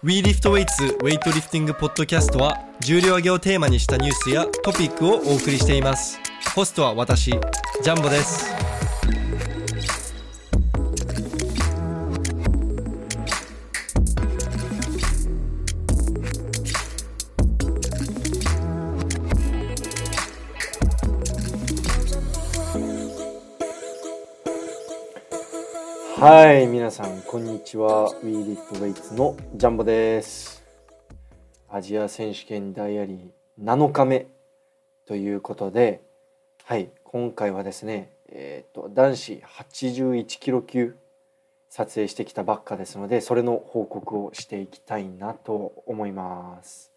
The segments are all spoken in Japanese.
We Lift Weights ウェイトリフティングポッドキャストは重量挙げをテーマにしたニュースやトピックをお送りしています。ホストは私ジャンボです。はい、皆さん、こんにちは。We Lift Weights のジャンボです。アジア選手権ダイアリー7日目ということで、はい、今回はですね、えっ、と、男子81キロ級撮影してきたばっかですので、それの報告をしていきたいなと思います。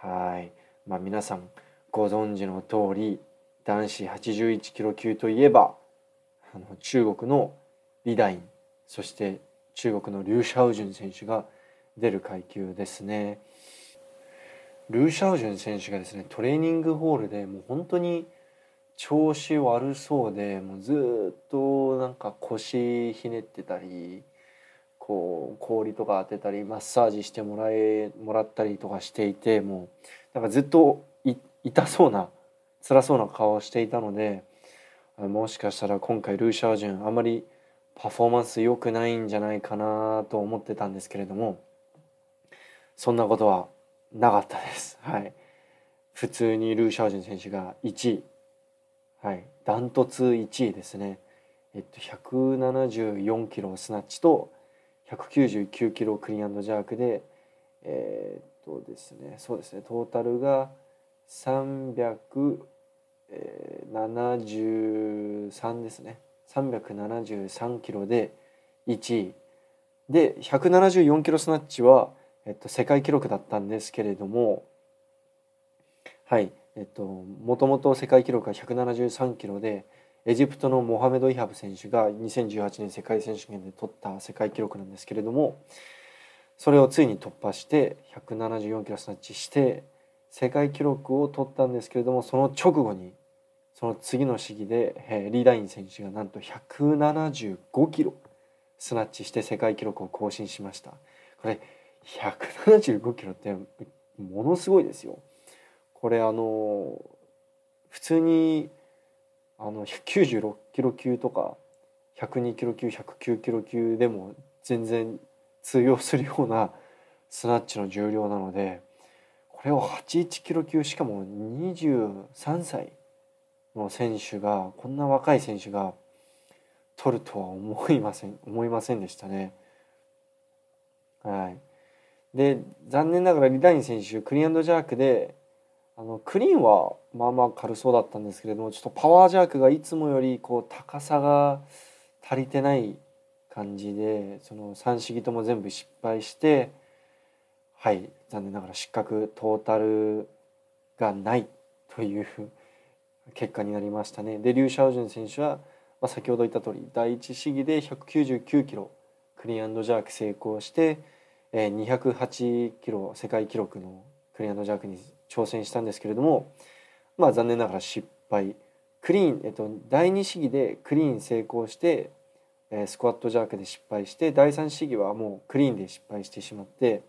はい、まあ皆さんご存知の通り、男子81キロ級といえば、あの中国のリダインそして中国のリュウ・シャオジュン選手が出る階級ですね。ルー・シャオジュン選手がですねトレーニングホールでもう本当に調子悪そうでもうずっとなんか腰ひねってたりこう氷とか当てたりマッサージしてもらえもらったりとかしていてもうなんかずっと痛そうな辛そうな顔をしていたのでもしかしたら今回ルー・シャオジュンあんまりパフォーマンス良くないんじゃないかなと思ってたんですけれどもそんなことはなかったです。はい、普通にルー・シャオジュン選手が1位、はい、ダントツ1位ですね。えっと、174キロスナッチと199キロクリーンジャークでえーっとですねそうですね。トータルが373ですね。373キロで1位で174キロスナッチは、えっと、世界記録だったんですけれどもはいえっともともと世界記録は173キロでエジプトのモハメド・イハブ選手が2018年世界選手権で取った世界記録なんですけれどもそれをついに突破して174キロスナッチして世界記録を取ったんですけれどもその直後にその次の試技で、えーリーダイン選手がなんと175キロスナッチして世界記録を更新しました。これ175キロってものすごいですよ。これあの普通にあの96キロ級とか102キロ級109キロ級でも全然通用するようなスナッチの重量なのでこれを81キロ級しかも23歳の選手がこんな若い選手が取るとは思いません思いませんでしたね。はい、で残念ながらリダイン選手クリーンジャークであのクリーンはまあまあ軽そうだったんですけれどもちょっとパワージャークがいつもよりこう高さが足りてない感じでその3試技とも全部失敗してはい残念ながら失格トータルがないという結果になりましたね。でリュウ・シャオジュン選手は、まあ、先ほど言った通り第1試技で199キロクリーンジャーク成功して、えー208キロ世界記録のクリーンジャークに挑戦したんですけれどもまあ残念ながら失敗クリーン、えっと、第2試技でクリーン成功して、えースクワットジャークで失敗して第3試技はもうクリーンで失敗してしまって、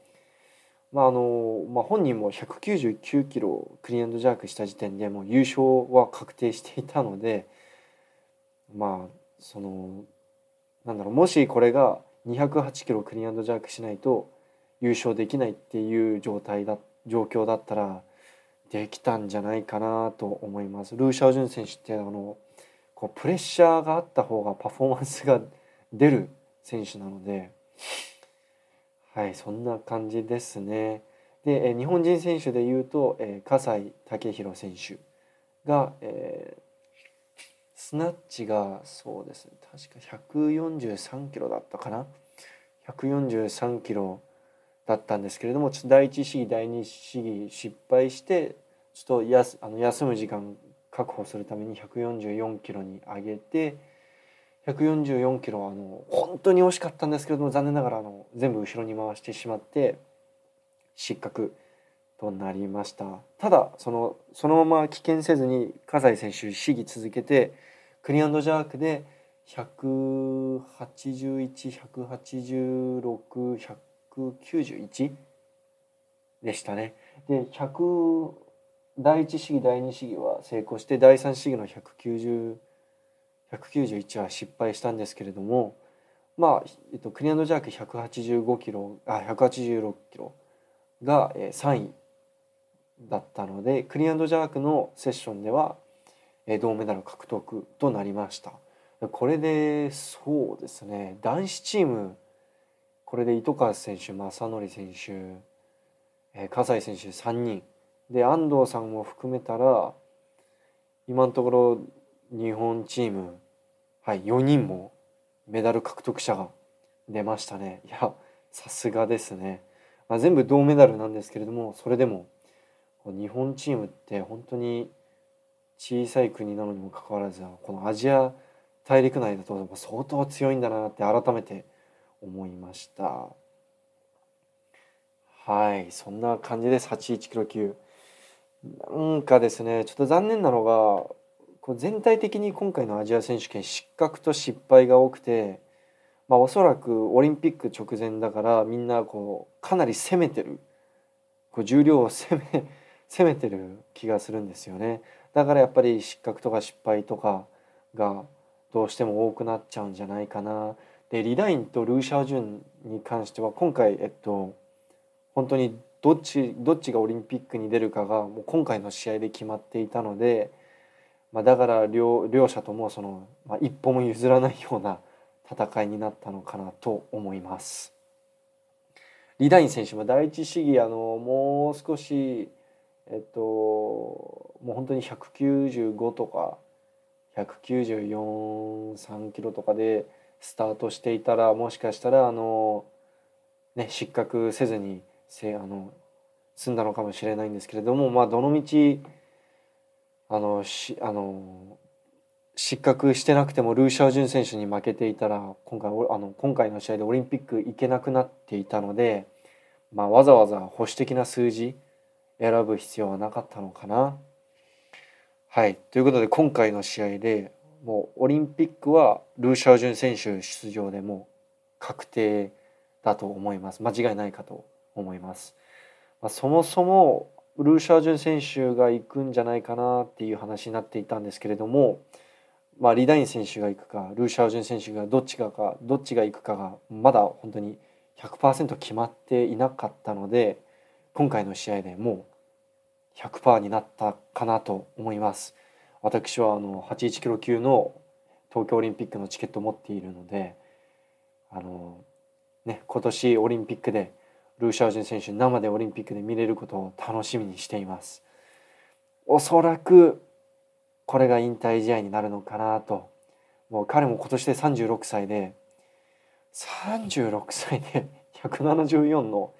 まああのまあ、本人も199キロクリーンジャークした時点でもう優勝は確定していたのでまあそのなんだろうもしこれが208キロクリーンジャークしないと優勝できないっていう状態だ状況だったらできたんじゃないかなと思います。ルー・シャオジュン選手ってあのこうプレッシャーがあった方がパフォーマンスが出る選手なので、はい、そんな感じですね。で、えー日本人選手でいうと、えー葛西武宏選手が、えースナッチがそうですね確か143キロだったかな143キロだったんですけれどもちょっと第1試技第2試技失敗してちょっとやすあの休む時間確保するために144キロに上げて144キロあの本当に惜しかったんですけれども残念ながらあの全部後ろに回してしまって失格となりましたただそのそのまま棄権せずに葛西選手試技続けてクリアンドジャークで181186191でしたね。で100第1試技第2試技は成功して第3試技の190 191は失敗したんですけれどもまあ、えっと、クリアンドジャーク185キロあ186キロが、3位だったのでクリアンドジャークのセッションでは、銅メダル獲得となりました。これでそうですね男子チームこれで糸川選手正則選手、葛西選手3人で安藤さんも含めたら今のところ日本チーム、はい、4人もメダル獲得者が出ましたね。いやさすがですね、まあ、全部銅メダルなんですけれどもそれでも日本チームって本当に小さい国なのにもかかわらずこのアジア大陸内だと相当強いんだなって改めて思いました。はいそんな感じです。81キロ級。なんかですねちょっと残念なのがこう全体的に今回のアジア選手権失格と失敗が多くて、まあ、おそらくオリンピック直前だからみんなこうかなり攻めてるこう重量を攻め 攻めてる気がするんですよね。だからやっぱり失格とか失敗とかがどうしても多くなっちゃうんじゃないかな。でリダインとルーシャージュンに関しては今回えっと本当にどっちどっちがオリンピックに出るかがもう今回の試合で決まっていたので、まあ、だから両両者ともその、まあ、一歩も譲らないような戦いになったのかなと思います。リダイン選手も第一試技あのもう少しえっともう本当に195とか1943キロとかでスタートしていたらもしかしたらあのね失格せずにせあの済んだのかもしれないんですけれどもまあどのみちあのしあの失格してなくてもルーシャージュン選手に負けていたら今回あの今回の試合でオリンピック行けなくなっていたので、まあ、わざわざ保守的な数字選ぶ必要はなかったのかな。はいということで今回の試合でもうオリンピックはルーシャージュン選手出場でも確定だと思います間違いないかと思います。まあ、そもそもルーシャージュン選手が行くんじゃないかなっていう話になっていたんですけれども、まあ、リダイン選手が行くかルーシャージュン選手がどっちがかどっちが行くかがまだ本当に100%決まっていなかったので今回の試合でもう100%になったかなと思います。私はあの81キロ級の東京オリンピックのチケットを持っているのであのね今年オリンピックでルーシャージン選手生でオリンピックで見れることを楽しみにしています。おそらくこれが引退試合になるのかなと。もう彼も今年で36歳で36歳で174の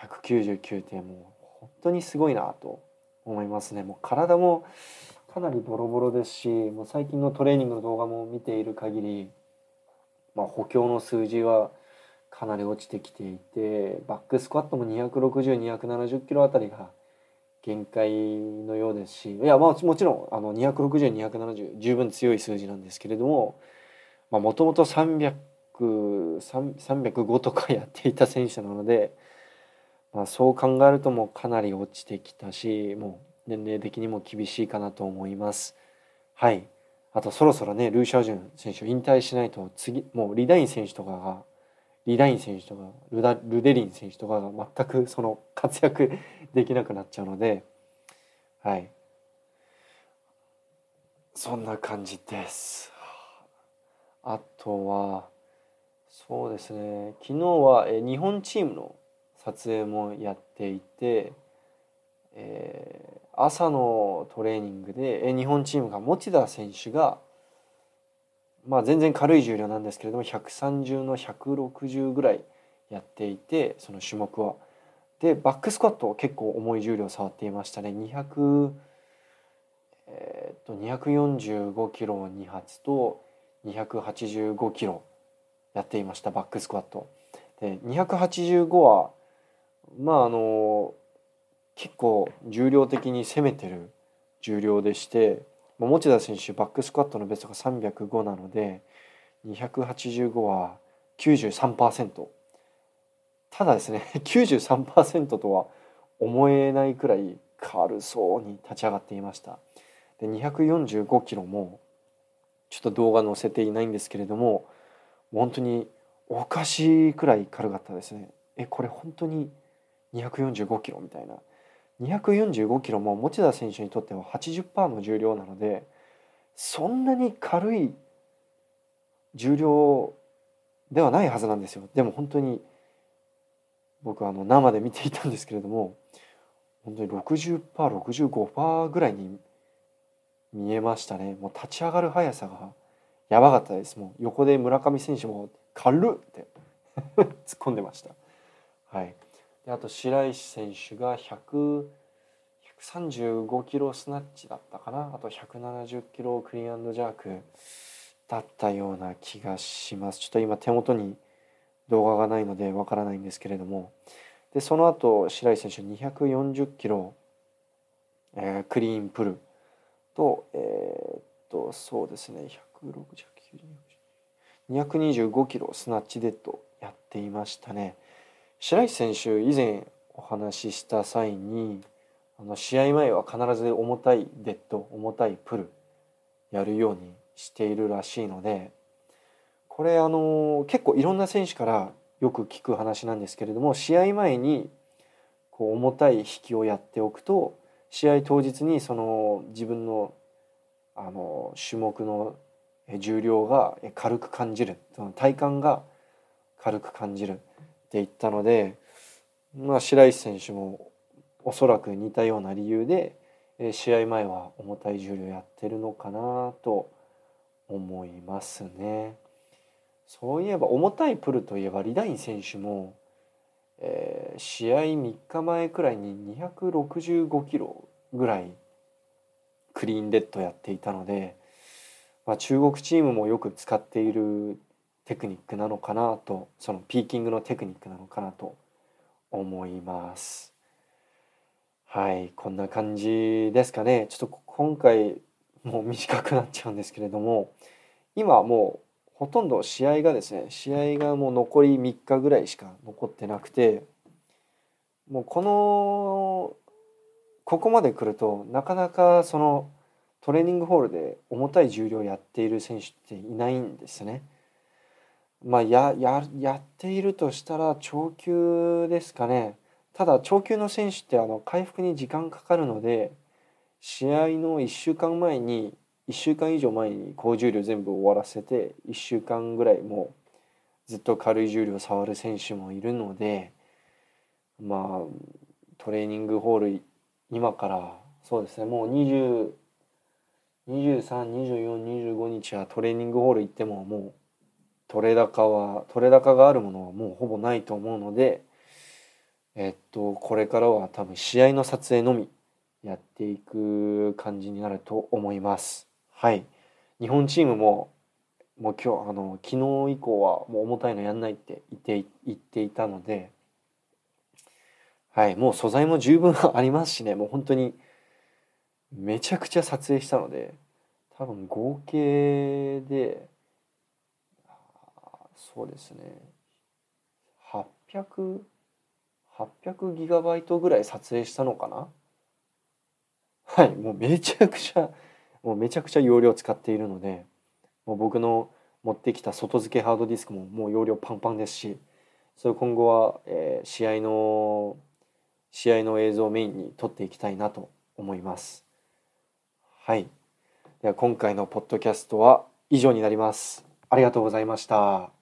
199ってもう本当にすごいなと思いますね。もう体もかなりボロボロですしもう最近のトレーニングの動画も見ている限り、まあ、補強の数字はかなり落ちてきていてバックスクワットも260270キロあたりが限界のようですしいやまあもちろんあの260270十分強い数字なんですけれどももともと305とかやっていた選手なので、まあ、そう考えるともうかなり落ちてきたしもう年齢的にも厳しいかなと思います。はいあとそろそろねルーシャージュン選手引退しないと次もうリダイン選手とかがリダイン選手とかルダルデリン選手とかが全くその活躍できなくなっちゃうのではい。そんな感じです。あとはそうですね。昨日は日本チームの撮影もやっていて、えー、朝のトレーニングで日本チームが持田選手がまあ、全然軽い重量なんですけれども130の160ぐらいやっていてその種目は。でバックスクワット結構重い重量触っていましたね200えー、っと245キロ2発と285キロやっていましたバックスクワット。で285はまああの結構重量的に攻めてる重量でして持田選手バックスクワットのベストが305なので285は93%ただですね 93%とは思えないくらい軽そうに立ち上がっていました。で245キロもちょっと動画載せていないんですけれども本当におかしいくらい軽かったですね。えこれ本当に245キロみたいな。245キロも持田選手にとっては80%の重量なのでそんなに軽い重量ではないはずなんですよ。でも本当に僕はあの生で見ていたんですけれども本当に 60%65% ぐらいに見えましたね。もう立ち上がる速さがやばかったです。もう横で村上選手も「軽っ!」って 突っ込んでました。はい。あと白石選手が135キロスナッチだったかな。あと170キロクリーンジャークだったような気がします。ちょっと今手元に動画がないのでわからないんですけれども。でその後白石選手240キロ、えー、クリーンプルとえー、っとそうですね。160225キロスナッチデッドやっていましたね。白石選手以前お話しした際にあの試合前は必ず重たいデッド重たいプルやるようにしているらしいのでこれあの結構いろんな選手からよく聞く話なんですけれども試合前にこう重たい引きをやっておくと試合当日にその自分のあの種目の重量が軽く感じるその体感が軽く感じるって言ったので、まあ、白石選手もおそらく似たような理由で試合前は重たい重量やってるのかなと思いますね。そういえば重たいプルといえばリダイン選手も、えー、試合3日前くらいに265キロぐらいクリーンデッドやっていたので、まあ、中国チームもよく使っているテクニックなのかなとそのピーキングのテクニックなのかなと思います。はいこんな感じですかねちょっと今回もう短くなっちゃうんですけれども今もうほとんど試合がですね試合がもう残り3日ぐらいしか残ってなくてもうこのここまで来るとなかなかそのトレーニングホールで重たい重量やっている選手っていないんですね。まあやややっているとしたら長級ですかね。ただ長級の選手ってあの回復に時間かかるので試合の1週間前に1週間以上前に高重量全部終わらせて1週間ぐらいもうずっと軽い重量を触る選手もいるのでまあトレーニングホール今からそうですねもう20232425日はトレーニングホール行ってももう取れ高は取れ高があるものはもうほぼないと思うのでえっとこれからは多分試合の撮影のみやっていく感じになると思います。はい、日本チームももう今日あの昨日以降はもう重たいのやんないって言って言っていたので、はい、もう素材も十分ありますしね。もう本当にめちゃくちゃ撮影したので多分合計でそうですね800 800ギガバイトぐらい撮影したのかな？はいもうめちゃくちゃもうめちゃくちゃ容量使っているのでもう僕の持ってきた外付けハードディスクももう容量パンパンですしそれ今後は、えー、試合の試合の映像をメインに撮っていきたいなと思います。はい。では今回のポッドキャストは以上になります。ありがとうございました。